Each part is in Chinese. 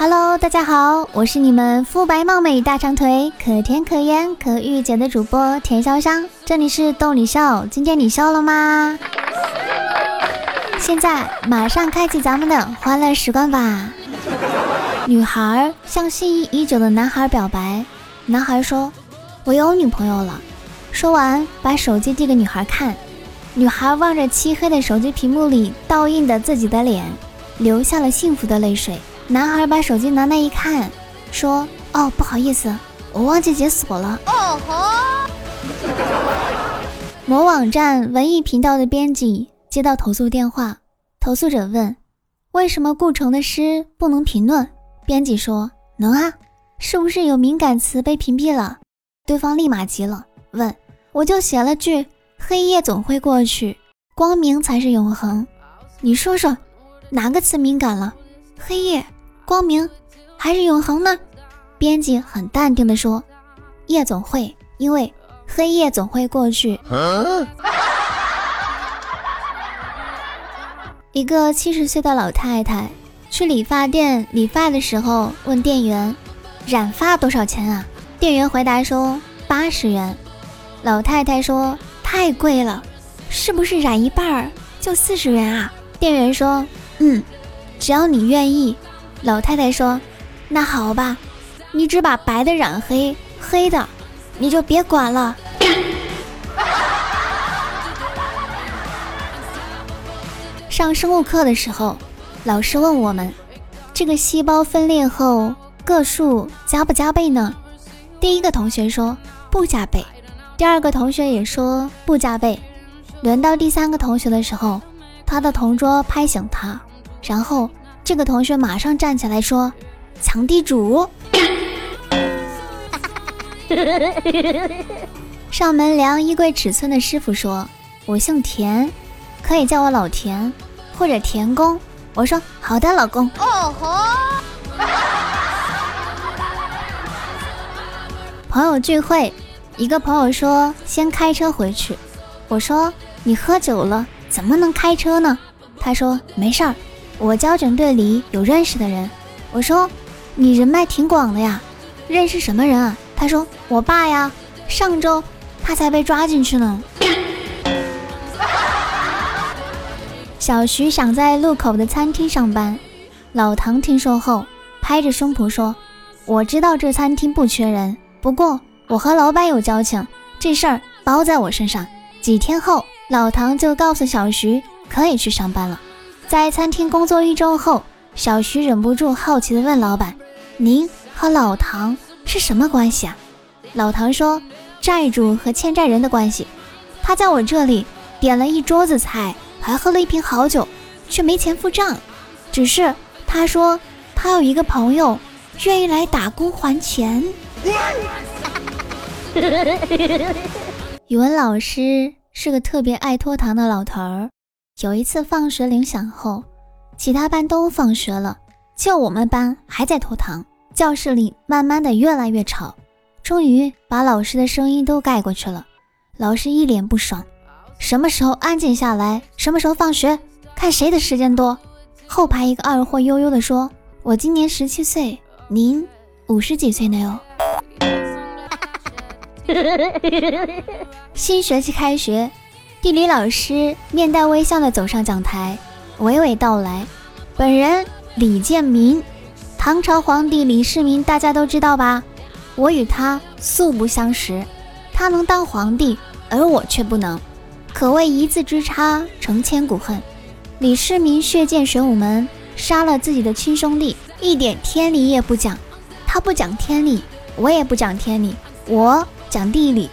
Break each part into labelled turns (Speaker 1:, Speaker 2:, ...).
Speaker 1: Hello，大家好，我是你们肤白貌美、大长腿、可甜可盐可御姐的主播田潇湘，这里是逗你笑，今天你笑了吗？现在马上开启咱们的欢乐时光吧。女孩向心仪已久的男孩表白，男孩说：“我有女朋友了。”说完，把手机递给女孩看。女孩望着漆黑的手机屏幕里倒映的自己的脸，流下了幸福的泪水。男孩把手机拿来一看，说：“哦，不好意思，我忘记解锁了。”哦吼！某网站文艺频道的编辑接到投诉电话，投诉者问：“为什么顾城的诗不能评论？”编辑说：“能啊，是不是有敏感词被屏蔽了？”对方立马急了，问：“我就写了句‘黑夜总会过去，光明才是永恒’，你说说，哪个词敏感了？黑夜？”光明还是永恒呢？编辑很淡定地说：“夜总会，因为黑夜总会过去。”一个七十岁的老太太去理发店理发的时候，问店员：“染发多少钱啊？”店员回答说：“八十元。”老太太说：“太贵了，是不是染一半儿就四十元啊？”店员说：“嗯，只要你愿意。”老太太说：“那好吧，你只把白的染黑，黑的你就别管了。” 上生物课的时候，老师问我们：“这个细胞分裂后个数加不加倍呢？”第一个同学说：“不加倍。”第二个同学也说：“不加倍。”轮到第三个同学的时候，他的同桌拍醒他，然后。这个同学马上站起来说：“抢地主。” 上门量衣柜尺寸的师傅说：“我姓田，可以叫我老田或者田工。”我说：“好的，老公。”哦吼！朋友聚会，一个朋友说先开车回去。我说：“你喝酒了，怎么能开车呢？”他说：“没事儿。”我交警队里有认识的人，我说你人脉挺广的呀，认识什么人啊？他说我爸呀，上周他才被抓进去呢。小徐想在路口的餐厅上班，老唐听说后拍着胸脯说：“我知道这餐厅不缺人，不过我和老板有交情，这事儿包在我身上。”几天后，老唐就告诉小徐可以去上班了。在餐厅工作一周后，小徐忍不住好奇地问老板：“您和老唐是什么关系啊？”老唐说：“债主和欠债人的关系。他在我这里点了一桌子菜，还喝了一瓶好酒，却没钱付账。只是他说他有一个朋友愿意来打工还钱。”语文老师是个特别爱拖堂的老头儿。有一次放学铃响后，其他班都放学了，就我们班还在拖堂。教室里慢慢的越来越吵，终于把老师的声音都盖过去了。老师一脸不爽：“什么时候安静下来，什么时候放学，看谁的时间多。”后排一个二货悠悠地说：“我今年十七岁，您五十几岁呢哟。” 新学期开学。地理老师面带微笑地走上讲台，娓娓道来：“本人李建民，唐朝皇帝李世民，大家都知道吧？我与他素不相识，他能当皇帝，而我却不能，可谓一字之差，成千古恨。李世民血溅玄武门，杀了自己的亲兄弟，一点天理也不讲。他不讲天理，我也不讲天理，我讲地理。”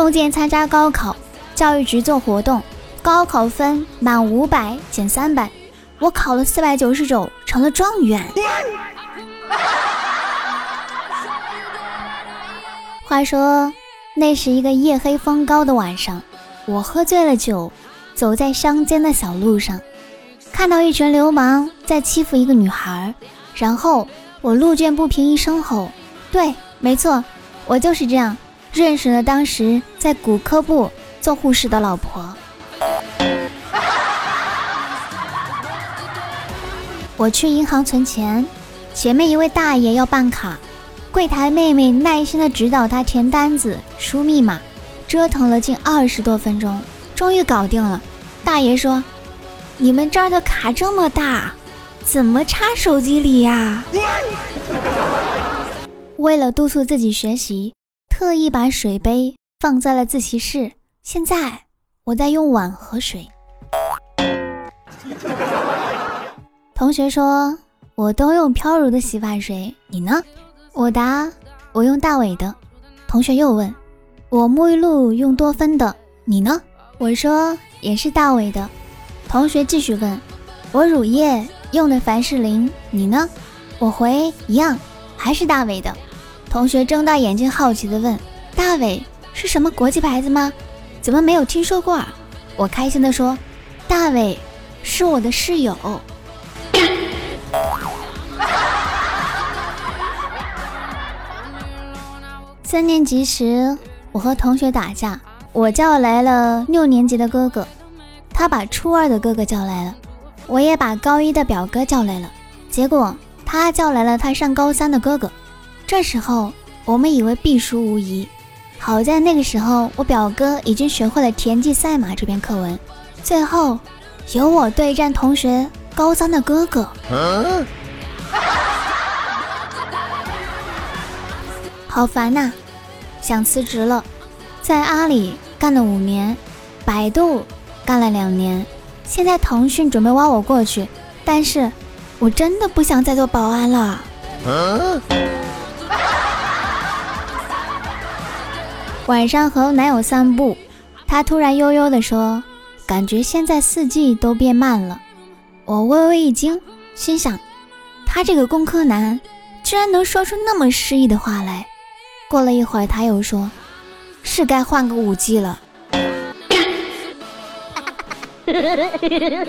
Speaker 1: 梦见参加高考，教育局做活动，高考分满五百减三百，我考了四百九十九，成了状元。话说，那是一个夜黑风高的晚上，我喝醉了酒，走在乡间的小路上，看到一群流氓在欺负一个女孩，然后我路见不平一声吼，对，没错，我就是这样。认识了当时在骨科部做护士的老婆。我去银行存钱，前面一位大爷要办卡，柜台妹妹耐心的指导他填单子、输密码，折腾了近二十多分钟，终于搞定了。大爷说：“你们这儿的卡这么大，怎么插手机里呀？” 为了督促自己学习，特意把水杯放在了自习室。现在我在用碗喝水。同学说：“我都用飘柔的洗发水，你呢？”我答：“我用大伟的。”同学又问：“我沐浴露用多芬的，你呢？”我说：“也是大伟的。”同学继续问：“我乳液用的凡士林，你呢？”我回：“一样，还是大伟的。”同学睁大眼睛好奇地问：“大伟是什么国际牌子吗？怎么没有听说过？”啊？”我开心地说：“大伟是我的室友。”三年级时，我和同学打架，我叫来了六年级的哥哥，他把初二的哥哥叫来了，我也把高一的表哥叫来了，结果他叫来了他上高三的哥哥。这时候我们以为必输无疑，好在那个时候我表哥已经学会了田忌赛马这篇课文，最后由我对战同学高三的哥哥。好烦呐，想辞职了。在阿里干了五年，百度干了两年，现在腾讯准备挖我过去，但是我真的不想再做保安了。晚上和男友散步，他突然悠悠地说：“感觉现在四季都变慢了。”我微微一惊，心想：他这个工科男居然能说出那么诗意的话来。过了一会儿，他又说：“是该换个五 G 了。”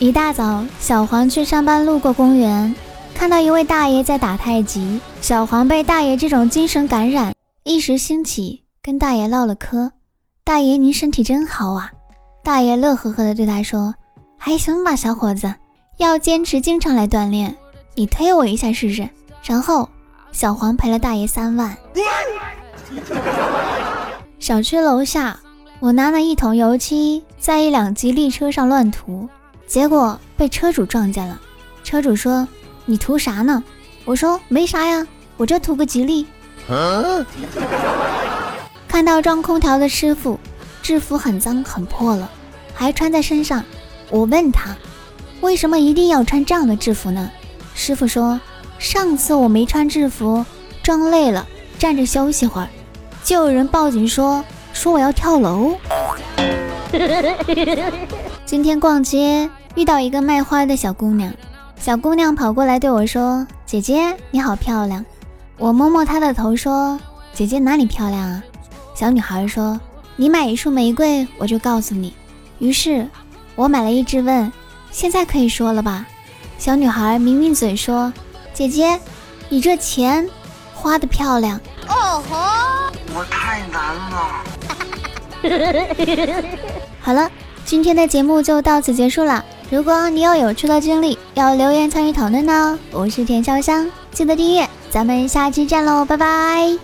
Speaker 1: 一大早，小黄去上班，路过公园，看到一位大爷在打太极。小黄被大爷这种精神感染，一时兴起，跟大爷唠了嗑。大爷，您身体真好啊！大爷乐呵呵地对他说：“还行吧，小伙子，要坚持经常来锻炼。你推我一下试试。”然后。小黄赔了大爷三万。小区楼下，我拿了一桶油漆在一辆吉利车上乱涂，结果被车主撞见了。车主说：“你涂啥呢？”我说：“没啥呀，我这涂个吉利。”看到装空调的师傅，制服很脏很破了，还穿在身上。我问他：“为什么一定要穿这样的制服呢？”师傅说。上次我没穿制服，装累了站着休息会儿，就有人报警说说我要跳楼。今天逛街遇到一个卖花的小姑娘，小姑娘跑过来对我说：“姐姐你好漂亮。”我摸摸她的头说：“姐姐哪里漂亮啊？”小女孩说：“你买一束玫瑰，我就告诉你。”于是，我买了一支问：“现在可以说了吧？”小女孩抿抿嘴说。姐姐，你这钱花的漂亮。哦吼，我太难了。好了，今天的节目就到此结束了。如果你有有趣的经历要留言参与讨论呢，我是田潇湘，记得订阅，咱们下期见喽，拜拜。